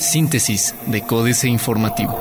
Síntesis de Códice Informativo.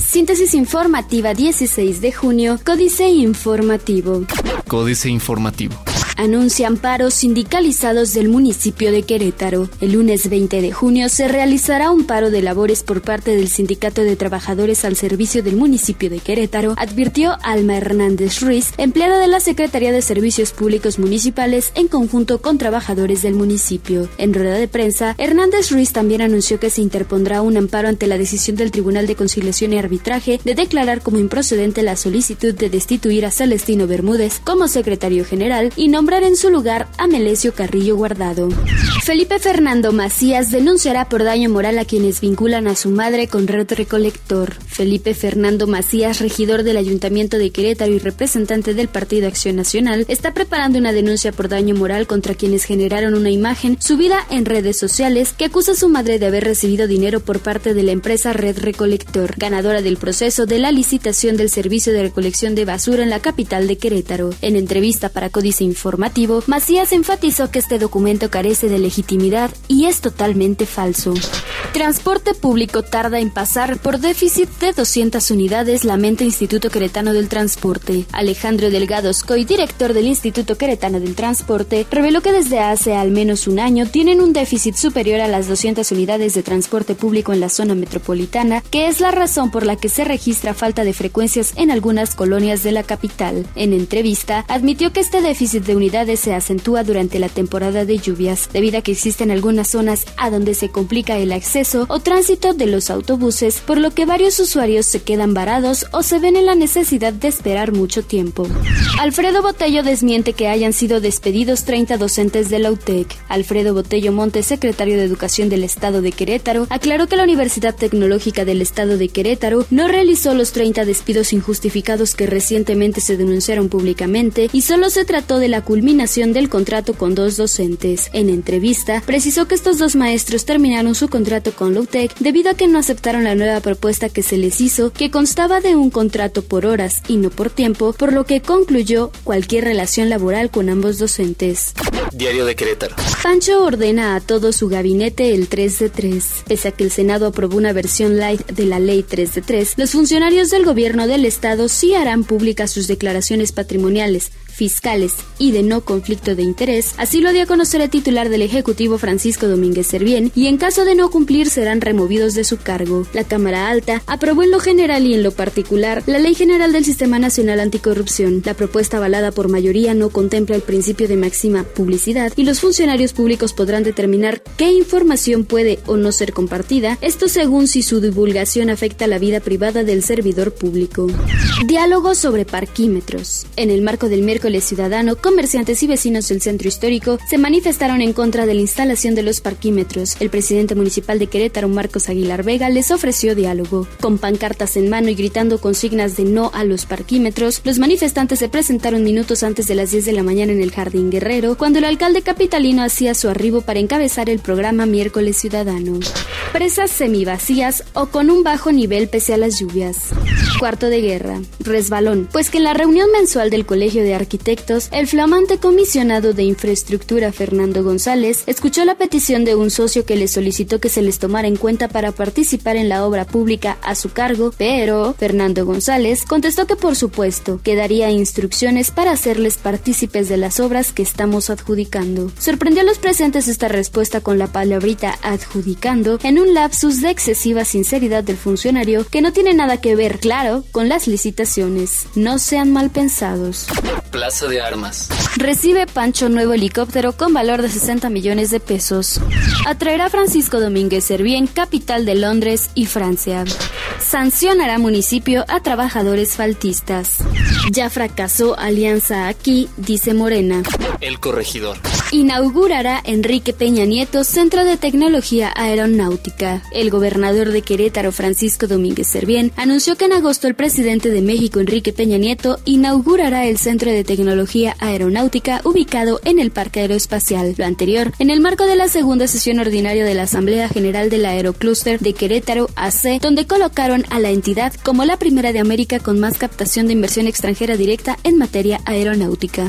Síntesis informativa 16 de junio, Códice Informativo. Códice Informativo anuncian paros sindicalizados del municipio de Querétaro. El lunes 20 de junio se realizará un paro de labores por parte del Sindicato de Trabajadores al Servicio del municipio de Querétaro, advirtió Alma Hernández Ruiz, empleada de la Secretaría de Servicios Públicos Municipales en conjunto con trabajadores del municipio. En rueda de prensa, Hernández Ruiz también anunció que se interpondrá un amparo ante la decisión del Tribunal de Conciliación y Arbitraje de declarar como improcedente la solicitud de destituir a Celestino Bermúdez como secretario general y no nombrar en su lugar a Melesio Carrillo Guardado. Felipe Fernando Macías denunciará por daño moral a quienes vinculan a su madre con Red Recolector. Felipe Fernando Macías, regidor del Ayuntamiento de Querétaro y representante del Partido Acción Nacional, está preparando una denuncia por daño moral contra quienes generaron una imagen subida en redes sociales que acusa a su madre de haber recibido dinero por parte de la empresa Red Recolector, ganadora del proceso de la licitación del servicio de recolección de basura en la capital de Querétaro. En entrevista para Códice Informe, Macías enfatizó que este documento carece de legitimidad y es totalmente falso. Transporte público tarda en pasar por déficit de 200 unidades, lamenta Instituto Queretano del Transporte. Alejandro Delgado Scoy, director del Instituto Queretano del Transporte, reveló que desde hace al menos un año tienen un déficit superior a las 200 unidades de transporte público en la zona metropolitana, que es la razón por la que se registra falta de frecuencias en algunas colonias de la capital. En entrevista, admitió que este déficit de se acentúa durante la temporada de lluvias, debido a que existen algunas zonas a donde se complica el acceso o tránsito de los autobuses, por lo que varios usuarios se quedan varados o se ven en la necesidad de esperar mucho tiempo. Alfredo Botello desmiente que hayan sido despedidos 30 docentes de la UTEC. Alfredo Botello Montes, secretario de Educación del Estado de Querétaro, aclaró que la Universidad Tecnológica del Estado de Querétaro no realizó los 30 despidos injustificados que recientemente se denunciaron públicamente y solo se trató de la culminación del contrato con dos docentes. En entrevista, precisó que estos dos maestros terminaron su contrato con Lowtech debido a que no aceptaron la nueva propuesta que se les hizo, que constaba de un contrato por horas y no por tiempo, por lo que concluyó cualquier relación laboral con ambos docentes. Diario de Querétaro. Pancho ordena a todo su gabinete el 3 de 3. Pese a que el Senado aprobó una versión light de la ley 3 de 3, los funcionarios del gobierno del estado sí harán públicas sus declaraciones patrimoniales, fiscales y de no conflicto de interés, así lo dio a conocer el titular del Ejecutivo Francisco Domínguez Servién, y en caso de no cumplir serán removidos de su cargo. La Cámara Alta aprobó en lo general y en lo particular la Ley General del Sistema Nacional Anticorrupción. La propuesta avalada por mayoría no contempla el principio de máxima publicidad y los funcionarios públicos podrán determinar qué información puede o no ser compartida, esto según si su divulgación afecta la vida privada del servidor público. Diálogo sobre parquímetros. En el marco del miércoles ciudadano, comerciantes y vecinos del centro histórico se manifestaron en contra de la instalación de los parquímetros. El presidente municipal de Querétaro, Marcos Aguilar Vega, les ofreció diálogo. Con pancartas en mano y gritando consignas de no a los parquímetros, los manifestantes se presentaron minutos antes de las 10 de la mañana en el Jardín Guerrero, cuando el alcalde capitalino hacía su arribo para encabezar el programa Miércoles Ciudadano. Presas semivacías o con un bajo nivel pese a las lluvias. Cuarto de guerra. Resbalón. Pues que en la reunión mensual del Colegio de Arquitectos el flamante comisionado de infraestructura Fernando González escuchó la petición de un socio que le solicitó que se les tomara en cuenta para participar en la obra pública a su cargo, pero Fernando González contestó que por supuesto que daría instrucciones para hacerles partícipes de las obras que estamos adjudicando. Sorprendió a los presentes esta respuesta con la palabrita adjudicando en un lapsus de excesiva sinceridad del funcionario que no tiene nada que ver, claro, con las licitaciones. No sean mal pensados. Plaza de Armas. Recibe Pancho nuevo helicóptero con valor de 60 millones de pesos. Atraerá Francisco Domínguez Servién, capital de Londres y Francia. Sancionará municipio a trabajadores faltistas. Ya fracasó alianza aquí, dice Morena. El corregidor. Inaugurará Enrique Peña Nieto Centro de Tecnología Aeronáutica. El gobernador de Querétaro, Francisco Domínguez Servién, anunció que en agosto el presidente de México, Enrique Peña Nieto, inaugurará el Centro de Tecnología Aeronáutica ubicado en el Parque Aeroespacial. Lo anterior, en el marco de la segunda sesión ordinaria de la Asamblea General del Aerocluster de Querétaro AC, donde colocaron a la entidad como la primera de América con más captación de inversión extranjera directa en materia aeronáutica.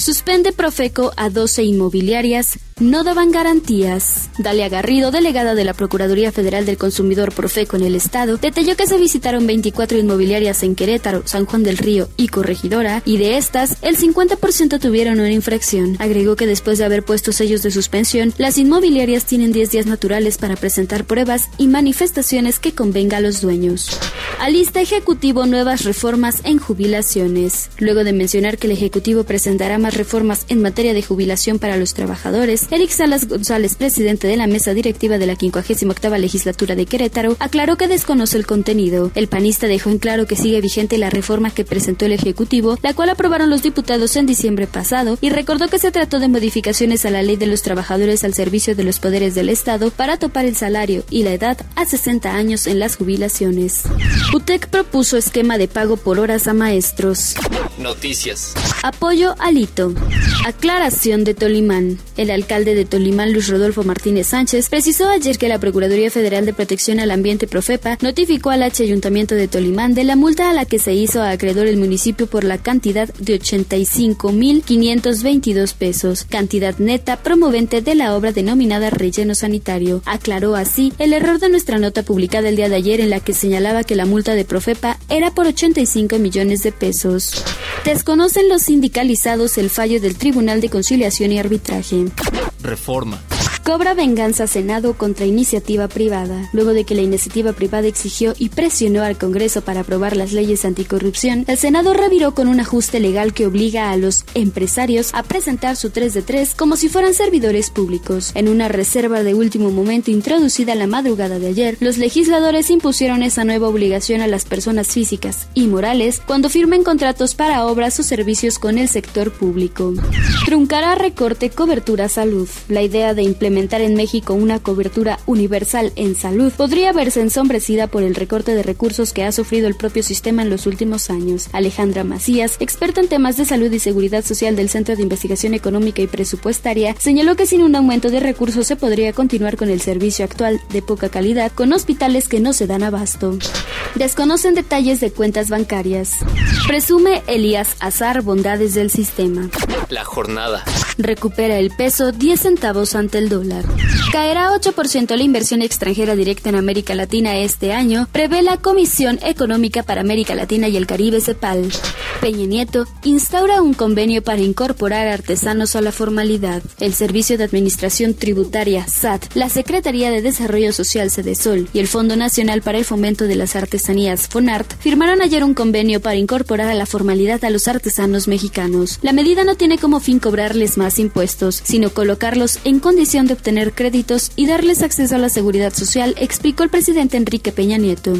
Suspende Profeco a 12 inmobiliarias no daban garantías. Dalia Garrido, delegada de la Procuraduría Federal del Consumidor Profeco en el Estado, detalló que se visitaron 24 inmobiliarias en Querétaro, San Juan del Río y Corregidora, y de estas, el 50% tuvieron una infracción. Agregó que después de haber puesto sellos de suspensión, las inmobiliarias tienen 10 días naturales para presentar pruebas y manifestaciones que convenga a los dueños. Alista Ejecutivo nuevas reformas en jubilaciones. Luego de mencionar que el Ejecutivo presentará más reformas en materia de jubilación para los trabajadores, Eric Salas González, presidente de la mesa directiva de la 58 legislatura de Querétaro, aclaró que desconoce el contenido. El panista dejó en claro que sigue vigente la reforma que presentó el Ejecutivo, la cual aprobaron los diputados en diciembre pasado, y recordó que se trató de modificaciones a la ley de los trabajadores al servicio de los poderes del Estado para topar el salario y la edad a 60 años en las jubilaciones. UTEC propuso esquema de pago por horas a maestros. Noticias. Apoyo al hito. Aclaración de Tolimán. El alcalde de Tolimán, Luis Rodolfo Martínez Sánchez, precisó ayer que la Procuraduría Federal de Protección al Ambiente Profepa notificó al H Ayuntamiento de Tolimán de la multa a la que se hizo acreedor el municipio por la cantidad de 85.522 pesos, cantidad neta promovente de la obra denominada relleno sanitario. Aclaró así el error de nuestra nota publicada el día de ayer en la que señalaba que la multa de Profepa era por 85 millones de pesos. Desconocen los sindicalizados el fallo del Tribunal de Conciliación y Arbitraje. Reforma. Cobra venganza Senado contra iniciativa privada. Luego de que la iniciativa privada exigió y presionó al Congreso para aprobar las leyes anticorrupción, el Senado reviró con un ajuste legal que obliga a los empresarios a presentar su 3 de 3 como si fueran servidores públicos. En una reserva de último momento introducida la madrugada de ayer, los legisladores impusieron esa nueva obligación a las personas físicas y morales cuando firmen contratos para obras o servicios con el sector público. Truncará recorte cobertura salud. La idea de implementar en México una cobertura universal en salud podría verse ensombrecida por el recorte de recursos que ha sufrido el propio sistema en los últimos años. Alejandra Macías, experta en temas de salud y seguridad social del Centro de Investigación Económica y Presupuestaria, señaló que sin un aumento de recursos se podría continuar con el servicio actual de poca calidad con hospitales que no se dan abasto. Desconocen detalles de cuentas bancarias. Presume Elías Azar bondades del sistema. La jornada. Recupera el peso 10 centavos ante el dólar. Caerá 8% la inversión extranjera directa en América Latina este año, prevé la Comisión Económica para América Latina y el Caribe CEPAL. Peña Nieto instaura un convenio para incorporar artesanos a la formalidad. El Servicio de Administración Tributaria SAT, la Secretaría de Desarrollo Social CEDESOL y el Fondo Nacional para el Fomento de las Artesanías FONART firmaron ayer un convenio para incorporar a la formalidad a los artesanos mexicanos. La medida no tiene como fin cobrarles más impuestos, sino colocarlos en condición de obtener créditos y darles acceso a la seguridad social, explicó el presidente Enrique Peña Nieto.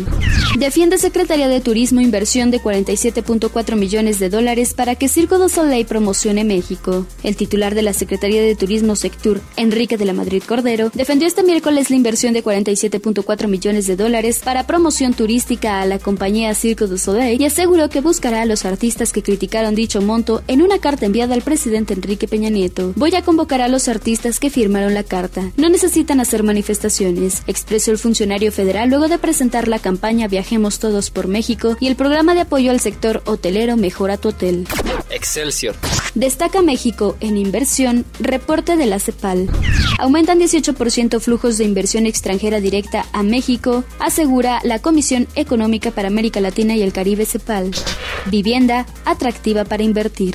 Defiende Secretaría de Turismo inversión de 47.4 millones de dólares para que Circo du Soleil promocione México. El titular de la Secretaría de Turismo Sectur, Enrique de la Madrid Cordero, defendió este miércoles la inversión de 47.4 millones de dólares para promoción turística a la compañía Circo du Soleil y aseguró que buscará a los artistas que criticaron dicho monto en una carta enviada al presidente Enrique Peña Nieto. Voy a convocar a los artistas que firmaron la carta. No necesitan hacer manifestaciones, expresó el funcionario federal luego de presentar la campaña Viajemos Todos por México y el programa de apoyo al sector hotelero Mejora tu Hotel. Excelsior. Destaca México en inversión, reporte de la CEPAL. Aumentan 18% flujos de inversión extranjera directa a México, asegura la Comisión Económica para América Latina y el Caribe CEPAL. Vivienda atractiva para invertir.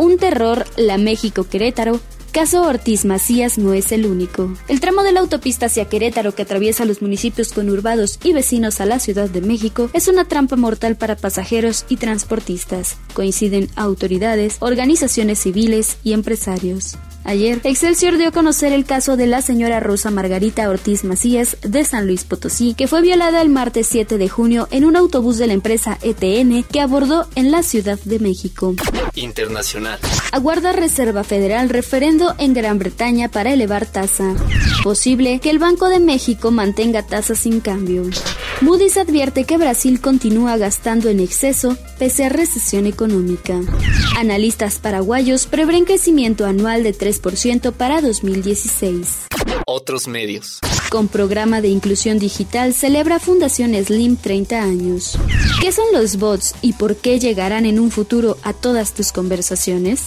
Un terror, la México Querétaro, caso Ortiz Macías no es el único. El tramo de la autopista hacia Querétaro que atraviesa los municipios conurbados y vecinos a la Ciudad de México es una trampa mortal para pasajeros y transportistas. Coinciden autoridades, organizaciones civiles y empresarios. Ayer, Excelsior dio a conocer el caso de la señora Rosa Margarita Ortiz Macías de San Luis Potosí, que fue violada el martes 7 de junio en un autobús de la empresa ETN que abordó en la Ciudad de México. Internacional. Aguarda Reserva Federal referendo en Gran Bretaña para elevar tasa. Posible que el Banco de México mantenga tasas sin cambio. Moody's advierte que Brasil continúa gastando en exceso pese a recesión económica. Analistas paraguayos prevén crecimiento anual de 3% para 2016. Otros medios. Con programa de inclusión digital celebra Fundación Slim 30 años. ¿Qué son los bots y por qué llegarán en un futuro a todas tus conversaciones?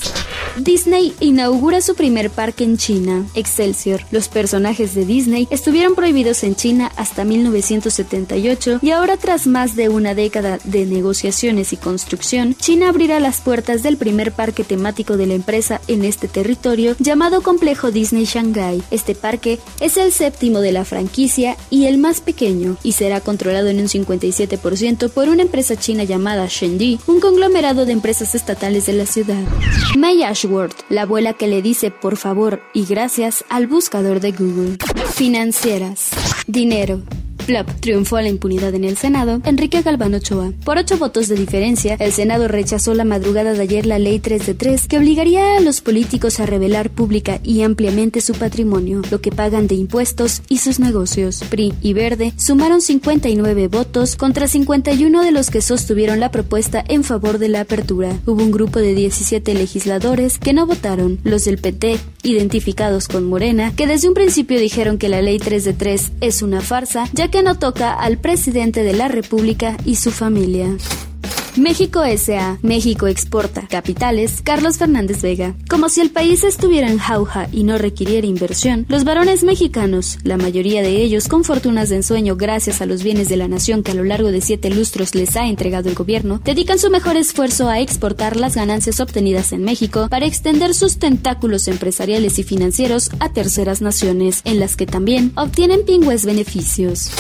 Disney inaugura su primer parque en China, Excelsior. Los personajes de Disney estuvieron prohibidos en China hasta 1978 y ahora tras más de una década de negociaciones y construcción, China abrirá las puertas del primer parque temático de la empresa en este territorio llamado Complejo Disney Shanghai. Este parque es el séptimo de la franquicia y el más pequeño y será controlado en un 57% por una empresa china llamada Shendi, un conglomerado de empresas estatales de la ciudad. May Ashworth, la abuela que le dice por favor y gracias al buscador de Google. Financieras. Dinero. Plop triunfó a la impunidad en el Senado, Enrique Galván Ochoa. Por ocho votos de diferencia, el Senado rechazó la madrugada de ayer la ley 3 de 3 que obligaría a los políticos a revelar pública y ampliamente su patrimonio, lo que pagan de impuestos y sus negocios. PRI y Verde sumaron 59 votos contra 51 de los que sostuvieron la propuesta en favor de la apertura. Hubo un grupo de 17 legisladores que no votaron, los del PT, identificados con Morena, que desde un principio dijeron que la ley 3 de 3 es una farsa, ya que no toca al presidente de la República y su familia. México S.A. México exporta. Capitales. Carlos Fernández Vega. Como si el país estuviera en jauja y no requiriera inversión, los varones mexicanos, la mayoría de ellos con fortunas de ensueño gracias a los bienes de la nación que a lo largo de siete lustros les ha entregado el gobierno, dedican su mejor esfuerzo a exportar las ganancias obtenidas en México para extender sus tentáculos empresariales y financieros a terceras naciones, en las que también obtienen pingües beneficios.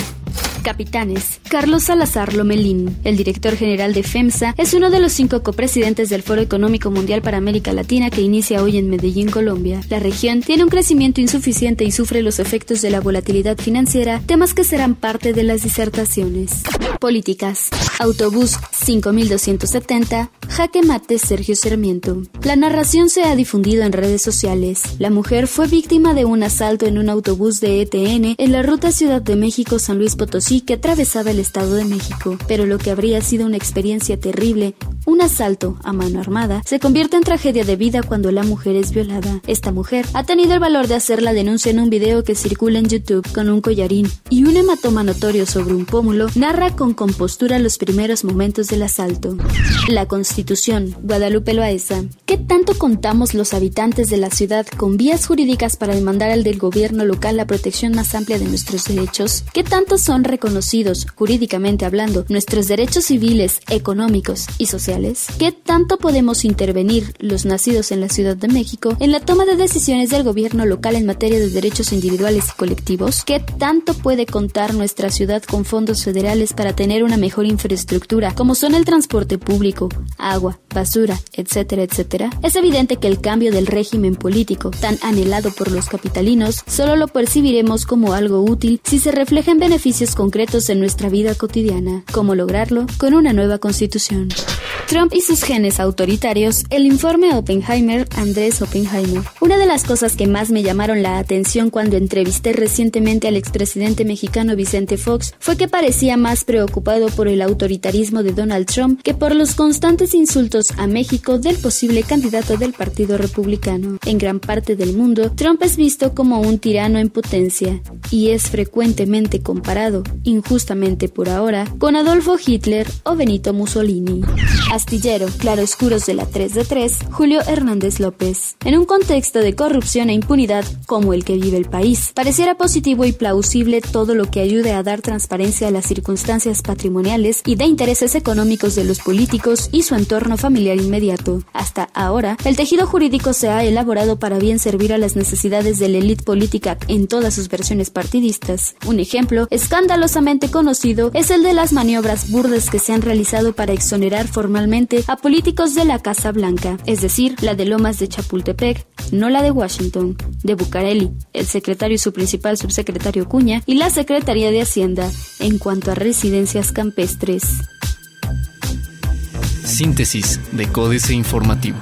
Capitanes. Carlos Salazar Lomelín, el director general de FEMSA, es uno de los cinco copresidentes del Foro Económico Mundial para América Latina que inicia hoy en Medellín, Colombia. La región tiene un crecimiento insuficiente y sufre los efectos de la volatilidad financiera, temas que serán parte de las disertaciones. Políticas. Autobús 5270. Jaque mate Sergio Sarmiento. La narración se ha difundido en redes sociales. La mujer fue víctima de un asalto en un autobús de ETN en la ruta Ciudad de México-San Luis Potosí que atravesaba el Estado de México. Pero lo que habría sido una experiencia terrible, un asalto a mano armada, se convierte en tragedia de vida cuando la mujer es violada. Esta mujer ha tenido el valor de hacer la denuncia en un video que circula en YouTube con un collarín y un hematoma notorio sobre un pómulo narra con compostura los primeros momentos del asalto. La Constitución, Guadalupe Loaesa. ¿Qué tanto contamos los habitantes de la ciudad con vías jurídicas para demandar al del gobierno local la protección más amplia de nuestros derechos? ¿Qué tanto son reconocidos, jurídicamente hablando, nuestros derechos civiles, económicos y sociales? ¿Qué tanto podemos intervenir, los nacidos en la Ciudad de México, en la toma de decisiones del gobierno local en materia de derechos individuales y colectivos? ¿Qué tanto puede contar nuestra ciudad con fondos federales para tener una mejor infraestructura, como son el transporte público, agua, basura, etcétera, etcétera? Es evidente que el cambio del régimen político, tan anhelado por los capitalinos, solo lo percibiremos como algo útil si se refleja en beneficios concretos en nuestra vida cotidiana. ¿Cómo lograrlo? Con una nueva constitución. Trump y sus genes autoritarios, el informe Oppenheimer, Andrés Oppenheimer. Una de las cosas que más me llamaron la atención cuando entrevisté recientemente al expresidente mexicano Vicente Fox fue que parecía más preocupado por el autoritarismo de Donald Trump que por los constantes insultos a México del posible candidato del Partido Republicano. En gran parte del mundo, Trump es visto como un tirano en potencia y es frecuentemente comparado, injustamente por ahora, con Adolfo Hitler o Benito Mussolini. Astillero, claroscuros de la 3 de 3, Julio Hernández López. En un contexto de corrupción e impunidad como el que vive el país, pareciera positivo y plausible todo lo que ayude a dar transparencia a las circunstancias patrimoniales y de intereses económicos de los políticos y su entorno familiar inmediato. Hasta ahora, el tejido jurídico se ha elaborado para bien servir a las necesidades de la élite política en todas sus versiones partidistas. Un ejemplo escandalosamente conocido es el de las maniobras burdas que se han realizado para exonerar formalmente a políticos de la Casa Blanca, es decir, la de Lomas de Chapultepec, no la de Washington, de Bucareli, el secretario y su principal subsecretario Cuña y la Secretaría de Hacienda en cuanto a residencias campestres. Síntesis de Códice Informativo.